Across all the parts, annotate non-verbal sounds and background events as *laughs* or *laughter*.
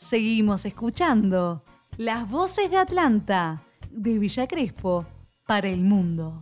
Seguimos escuchando las voces de Atlanta, de Villa Crespo, para el mundo.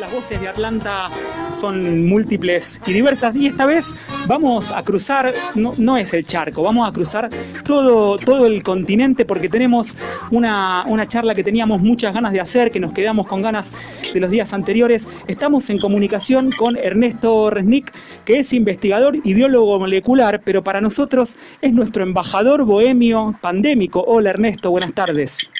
Las voces de Atlanta son múltiples y diversas y esta vez vamos a cruzar, no, no es el charco, vamos a cruzar todo, todo el continente porque tenemos una, una charla que teníamos muchas ganas de hacer, que nos quedamos con ganas de los días anteriores. Estamos en comunicación con Ernesto Resnick, que es investigador y biólogo molecular, pero para nosotros es nuestro embajador bohemio pandémico. Hola Ernesto, buenas tardes.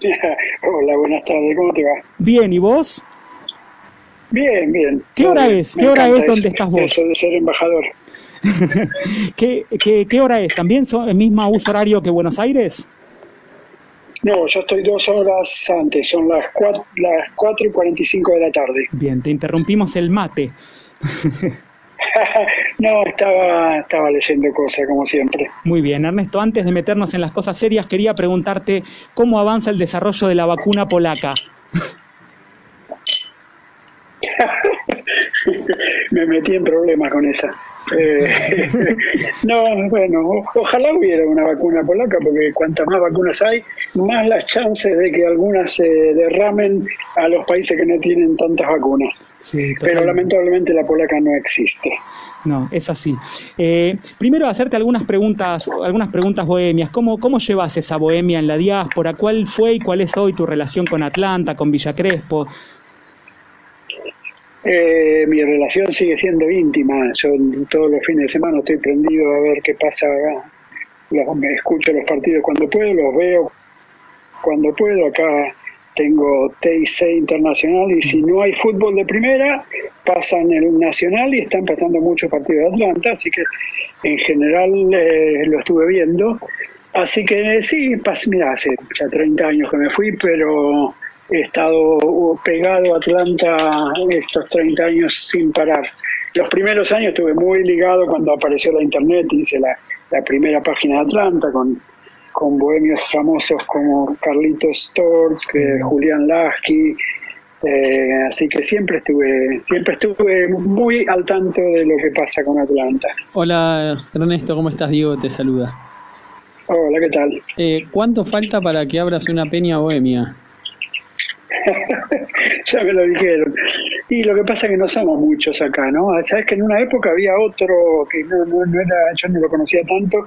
*laughs* Hola, buenas tardes, ¿cómo te va? Bien, ¿y vos? Bien, bien. ¿Qué hora es? ¿Qué hora es donde estás vos? Eso de ser embajador. *laughs* ¿Qué, qué, qué hora es? ¿También son el mismo uso horario que Buenos Aires? No, yo estoy dos horas antes, son las cuatro, las cuatro y 45 de la tarde. Bien, te interrumpimos el mate. *laughs* no, estaba, estaba leyendo cosas, como siempre. Muy bien, Ernesto, antes de meternos en las cosas serias, quería preguntarte cómo avanza el desarrollo de la vacuna polaca. Me metí en problemas con esa. Eh, *laughs* no, bueno, ojalá hubiera una vacuna polaca, porque cuantas más vacunas hay, más las chances de que algunas se derramen a los países que no tienen tantas vacunas. Sí, Pero lamentablemente la polaca no existe. No, es así. Eh, primero hacerte algunas preguntas, algunas preguntas bohemias. ¿Cómo, ¿Cómo llevas esa bohemia en la diáspora? ¿Cuál fue y cuál es hoy tu relación con Atlanta, con Villa Crespo? Eh, mi relación sigue siendo íntima. Yo todos los fines de semana estoy prendido a ver qué pasa. Los, me escucho los partidos cuando puedo, los veo cuando puedo. Acá tengo TIC internacional y si no hay fútbol de primera, pasan el nacional y están pasando muchos partidos de Atlanta, así que en general eh, lo estuve viendo. Así que sí, mira, hace ya 30 años que me fui, pero he estado pegado a Atlanta estos 30 años sin parar. Los primeros años estuve muy ligado cuando apareció la internet, hice la, la primera página de Atlanta con, con bohemios famosos como Carlitos Storch, que Julián Lasky, eh, así que siempre estuve, siempre estuve muy al tanto de lo que pasa con Atlanta. Hola Ernesto, ¿cómo estás? Diego te saluda. Hola, ¿qué tal? Eh, ¿Cuánto falta para que abras una peña bohemia? *laughs* ya me lo dijeron. Y lo que pasa es que no somos muchos acá, ¿no? Sabes que en una época había otro que no, no, era, yo no lo conocía tanto,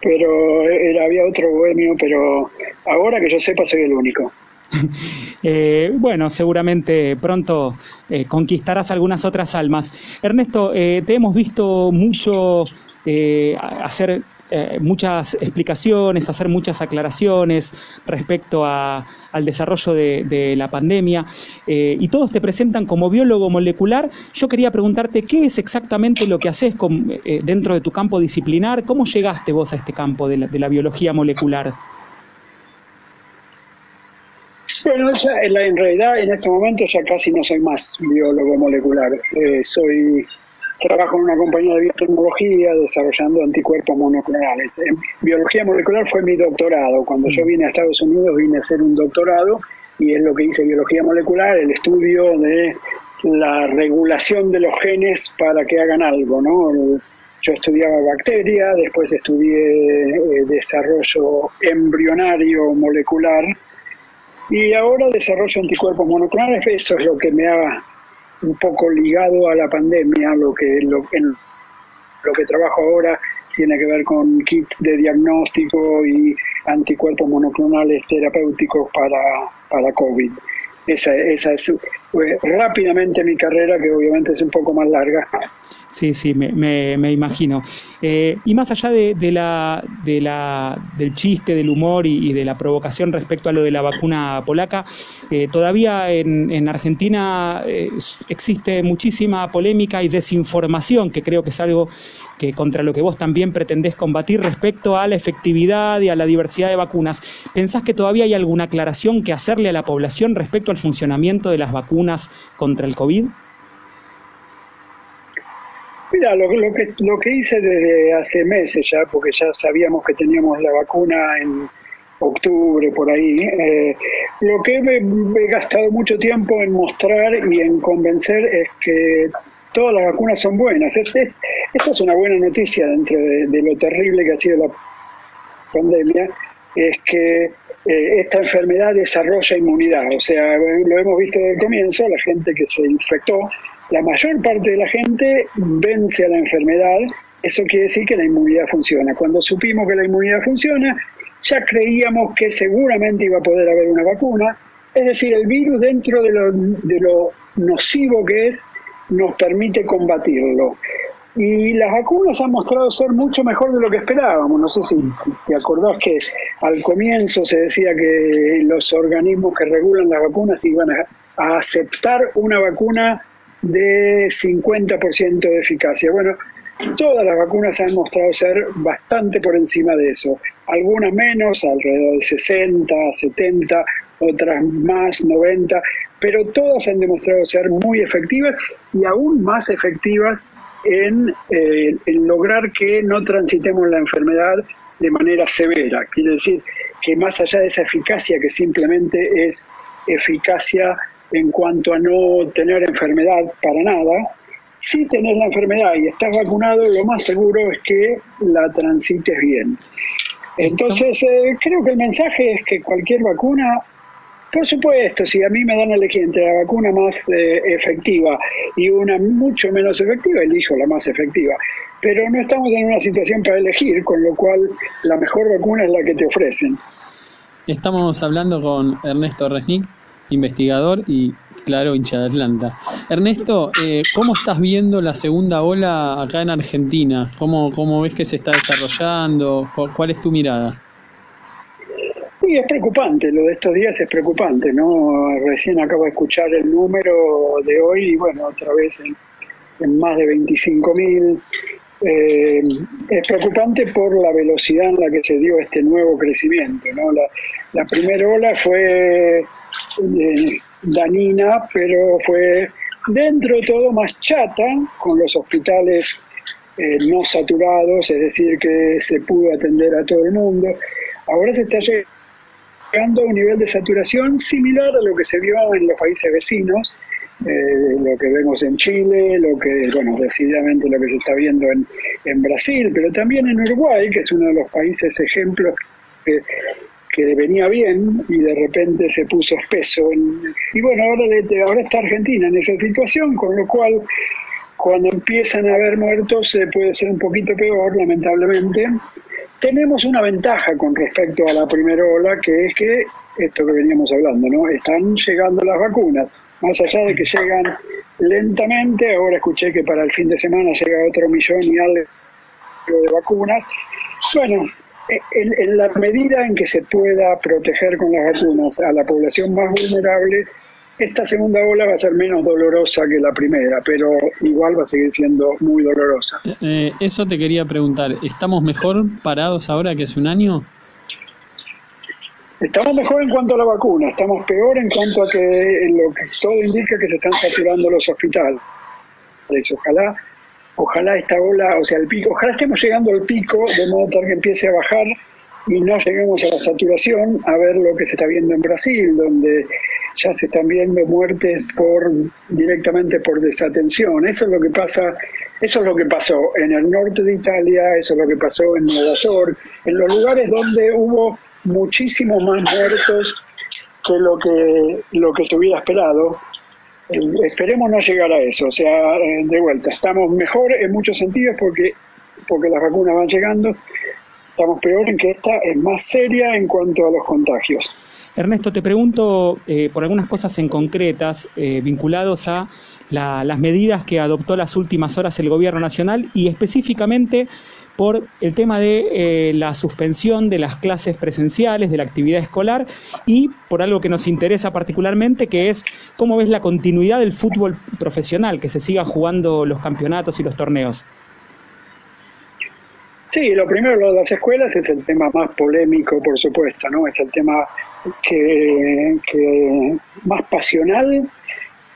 pero era, había otro bohemio, pero ahora que yo sepa soy el único. *laughs* Eh, bueno, seguramente pronto eh, conquistarás algunas otras almas. Ernesto, eh, te hemos visto mucho hacer eh, muchas explicaciones, hacer muchas aclaraciones respecto a, al desarrollo de, la pandemia eh, y todos te presentan como biólogo molecular. Yo quería preguntarte qué es exactamente lo que haces eh, dentro de tu campo disciplinar, cómo llegaste vos a este campo de la, de la biología molecular. Bueno, en, realidad en este momento ya casi no soy más biólogo molecular. Soy trabajo en una compañía de biotecnología desarrollando anticuerpos monoclonales. En biología molecular fue mi doctorado. Cuando yo vine a Estados Unidos vine a hacer un doctorado y es lo que hice biología molecular, el estudio de la regulación de los genes para que hagan algo, ¿no? Yo estudiaba bacteria, después estudié eh, desarrollo embrionario molecular y ahora desarrollo anticuerpos monoclonales. Eso es lo que me ha un poco ligado a la pandemia, lo que lo, lo que trabajo ahora tiene que ver con kits de diagnóstico y anticuerpos monoclonales terapéuticos para, para COVID. Esa, esa es pues, rápidamente mi carrera, que obviamente es un poco más larga. Sí, sí, me, me, imagino. Eh, y más allá de, de, la, de la, del chiste, del humor y, y, de la provocación respecto a lo de la vacuna polaca, eh, todavía en, en Argentina eh, existe muchísima polémica y desinformación, que creo que es algo que contra lo que vos también pretendés combatir respecto a la efectividad y a la diversidad de vacunas. ¿Pensás que todavía hay alguna aclaración que hacerle a la población respecto al funcionamiento de las vacunas contra el COVID? Mira, lo, lo, que, lo que hice desde hace meses ya, porque ya sabíamos que teníamos la vacuna en octubre, por ahí, eh, lo que me, he gastado mucho tiempo en mostrar y en convencer es que todas las vacunas son buenas. Es, es, esta es una buena noticia dentro de, lo terrible que ha sido la pandemia, es que eh, esta enfermedad desarrolla inmunidad. O sea, lo hemos visto desde el comienzo, la gente que se infectó, la mayor parte de la gente vence a la enfermedad. Eso quiere decir que la inmunidad funciona. Cuando supimos que la inmunidad funciona, ya creíamos que seguramente iba a poder haber una vacuna. Es decir, el virus dentro de lo, de lo nocivo que es, nos permite combatirlo. Y las vacunas han mostrado ser mucho mejor de lo que esperábamos. No sé si, te acordás que al comienzo se decía que los organismos que regulan las vacunas iban a, a aceptar una vacuna de 50% de eficacia. Bueno, todas las vacunas han mostrado ser bastante por encima de eso. Algunas menos, alrededor de 60, 70, otras más, 90, pero todas han demostrado ser muy efectivas y aún más efectivas eh, en, lograr que no transitemos la enfermedad de manera severa. Quiere decir que más allá de esa eficacia que simplemente es eficacia en cuanto a no tener enfermedad para nada, si tenés la enfermedad y estás vacunado, lo más seguro es que la transites bien. Entonces, eh, creo que el mensaje es que cualquier vacuna por supuesto, si a mí me dan a elegir entre la vacuna más eh, efectiva y una mucho menos efectiva, elijo la más efectiva. Pero no estamos en una situación para elegir, con lo cual la mejor vacuna es la que te ofrecen. Estamos hablando con Ernesto Resnick, investigador y, claro, hincha de Atlanta. Ernesto, eh, ¿cómo estás viendo la segunda ola acá en Argentina? ¿Cómo, ¿Cómo ves que se está desarrollando? ¿Cuál es tu mirada? Es preocupante, lo de estos días es preocupante, ¿no? Recién acabo de escuchar el número de hoy y bueno, otra vez en, más de 25 mil. Eh, es preocupante por la velocidad en la que se dio este nuevo crecimiento, ¿no? La, primera ola fue eh, danina, pero fue dentro de todo más chata, con los hospitales eh, no saturados, es decir, que se pudo atender a todo el mundo. Ahora se está llegando un nivel de saturación similar a lo que se vio en los países vecinos, eh, lo que vemos en Chile, lo que, bueno, decididamente lo que se está viendo en, en Brasil, pero también en Uruguay, que es uno de los países ejemplos que, que venía bien y de repente se puso espeso. y bueno, ahora, ahora está Argentina en esa situación, con lo cual cuando empiezan a haber muertos puede ser un poquito peor, lamentablemente. Tenemos una ventaja con respecto a la primera ola, que es que, esto que veníamos hablando, ¿no? Están llegando las vacunas. Más allá de que llegan lentamente, ahora escuché que para el fin de semana llega otro millón y algo de vacunas. Bueno, en, en, la medida en que se pueda proteger con las vacunas a la población más vulnerable, esta segunda ola va a ser menos dolorosa que la primera, pero igual va a seguir siendo muy dolorosa. Eh, eso te quería preguntar, ¿estamos mejor parados ahora que hace un año? Estamos mejor en cuanto a la vacuna, estamos peor en cuanto a que lo que todo indica que se están saturando los hospitales. Ojalá, ojalá esta ola, o sea, el pico, ojalá estemos llegando al pico de modo tal que empiece a bajar y no lleguemos a la saturación a ver lo que se está viendo en Brasil, donde ya se están viendo muertes por directamente por desatención. Eso es lo que pasa, eso es lo que pasó en el norte de Italia, eso es lo que pasó en Nueva York, en los lugares donde hubo muchísimos más muertos que lo que lo que se hubiera esperado. Eh, esperemos no llegar a eso, o sea, eh, de vuelta, estamos mejor en muchos sentidos porque porque las vacunas van llegando, estamos peor en que esta es más seria en cuanto a los contagios. Ernesto, te pregunto eh, por algunas cosas en concretas eh, vinculados a las medidas que adoptó las últimas horas el Gobierno Nacional y específicamente por el tema de eh, la suspensión de las clases presenciales, de la actividad escolar y por algo que nos interesa particularmente, que es cómo ves la continuidad del fútbol profesional, que se siga jugando los campeonatos y los torneos. Sí, lo primero, lo de las escuelas es el tema más polémico, por supuesto, ¿no? Es el tema que, más pasional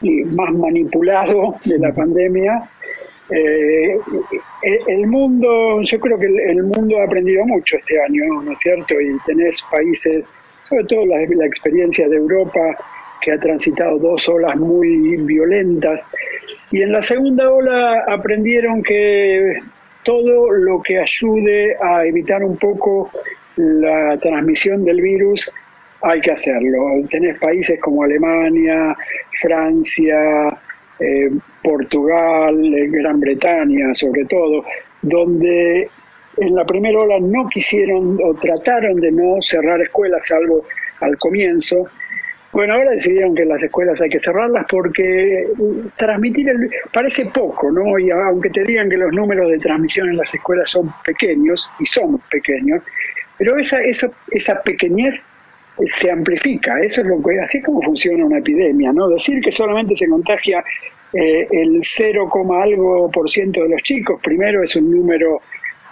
y más manipulado de la pandemia. Eh, el mundo, yo creo que el mundo ha aprendido mucho este año, ¿no es cierto? Y tenés países, sobre todo la, la experiencia de Europa, que ha transitado dos olas muy violentas Y en la segunda ola aprendieron que todo lo que ayude a evitar un poco la transmisión del virus hay que hacerlo. Tenés países como Alemania, Francia, eh, Portugal, eh, Gran Bretaña sobre todo, donde en la primera ola no quisieron o trataron de no cerrar escuelas, salvo al comienzo. Bueno, ahora decidieron que las escuelas hay que cerrarlas porque transmitir el, parece poco, ¿no? Y aunque te digan que los números de transmisión en las escuelas son pequeños, y son pequeños, pero esa, esa, esa pequeñez se amplifica, eso es lo que, así es como funciona una epidemia, ¿no? Decir que solamente se contagia eh, el 0, algo por ciento de los chicos, primero es un número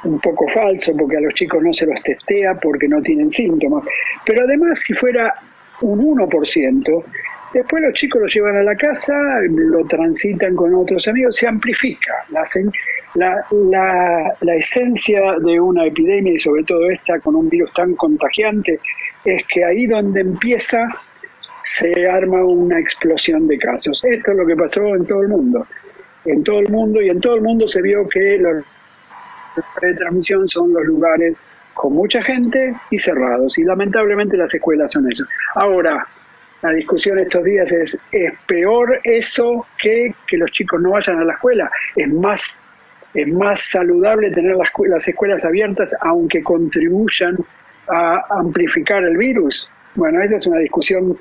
un poco falso porque a los chicos no se los testea porque no tienen síntomas, pero además si fuera un 1%, después los chicos lo llevan a la casa, lo transitan con otros amigos, se amplifica. La, la, la, la esencia de una epidemia y sobre todo esta con un virus tan contagiante es que ahí donde empieza se arma una explosión de casos. Esto es lo que pasó en todo el mundo. En todo el mundo y en todo el mundo se vio que los de transmisión son los lugares con mucha gente y cerrados. Y lamentablemente las escuelas son eso. Ahora, la discusión estos días es, ¿es peor eso que que los chicos no vayan a la escuela? ¿Es más, es más saludable tener las, las escuelas abiertas aunque contribuyan a amplificar el virus? Bueno, esa es una discusión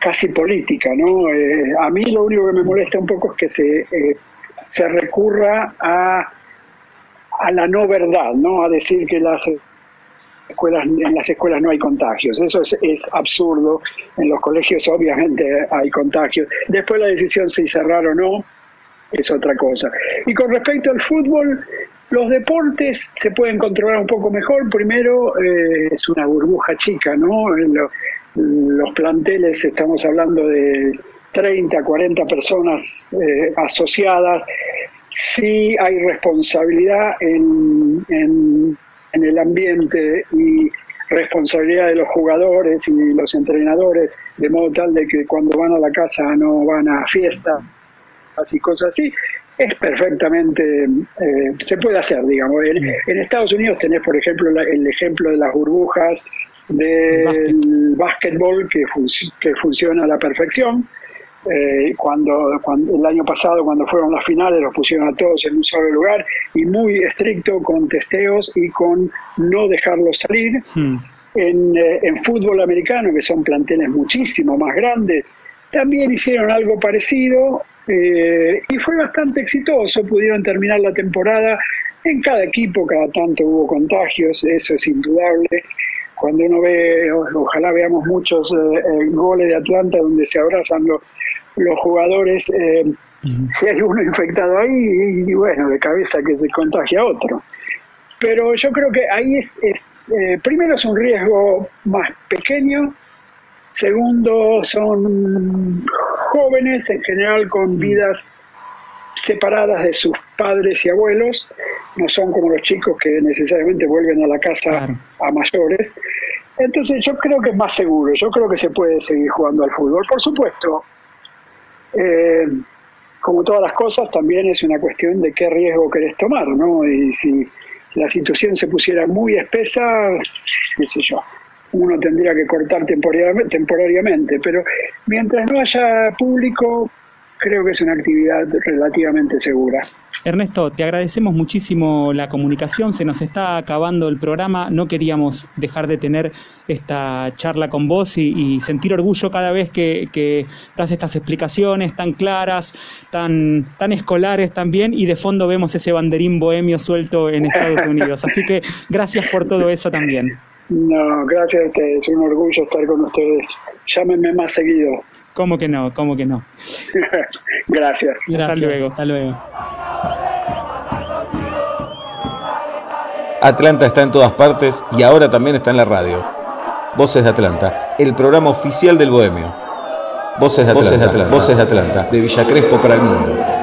casi política, ¿no? Eh, a mí lo único que me molesta un poco es que se, eh, se recurra a, a la no verdad, ¿no? A decir que las escuelas, en las escuelas no hay contagios. Eso es, absurdo. En los colegios obviamente hay contagios. Después la decisión si cerrar o no es otra cosa. Y con respecto al fútbol, los deportes se pueden controlar un poco mejor. Primero, eh, es una burbuja chica, ¿no? los planteles, estamos hablando de 30, 40 personas eh, asociadas. Sí hay responsabilidad en, en en el ambiente y responsabilidad de los jugadores y los entrenadores, de modo tal de que cuando van a la casa no van a fiestas y cosas así, es perfectamente, eh, se puede hacer, digamos. En, Estados Unidos tenés, por ejemplo, el ejemplo de las burbujas del básquetbol que, que funciona a la perfección. Eh, cuando, cuando, el año pasado cuando fueron las finales los pusieron a todos en un solo lugar y muy estricto con testeos y con no dejarlos salir. Hmm. En, eh, en, fútbol americano, que son planteles muchísimo más grandes, también hicieron algo parecido eh, y fue bastante exitoso. Pudieron terminar la temporada. En cada equipo, cada tanto hubo contagios, eso es indudable cuando uno ve, ojalá veamos muchos goles de Atlanta donde se abrazan los, los jugadores, eh, si hay uno infectado ahí, y, bueno, de cabeza que se contagia a otro. Pero yo creo que ahí es, es eh, primero es un riesgo más pequeño, segundo son jóvenes en general con vidas separadas de sus padres y abuelos, no son como los chicos que necesariamente vuelven a la casa a mayores. Entonces yo creo que es más seguro, yo creo que se puede seguir jugando al fútbol. Por supuesto, eh, como todas las cosas, también es una cuestión de qué riesgo querés tomar, ¿no? Y si la situación se pusiera muy espesa, qué sé yo, uno tendría que cortar temporariamente, pero mientras no haya público, creo que es una actividad relativamente segura. Ernesto, te agradecemos muchísimo la comunicación, se nos está acabando el programa, no queríamos dejar de tener esta charla con vos y, sentir orgullo cada vez que, das estas explicaciones tan claras, tan, tan escolares también, y de fondo vemos ese banderín bohemio suelto en Estados Unidos. Así que gracias por todo eso también. No, gracias a ustedes, es un orgullo estar con ustedes. Llámenme más seguido. ¿Cómo que no? ¿Cómo que no? *laughs* Gracias. Hasta luego. Hasta luego. Atlanta está en todas partes y ahora también está en la radio. Voces de Atlanta, el programa oficial del Bohemio. Voces de Atlanta, Voces de Atlanta, de Villa Crespo para el mundo.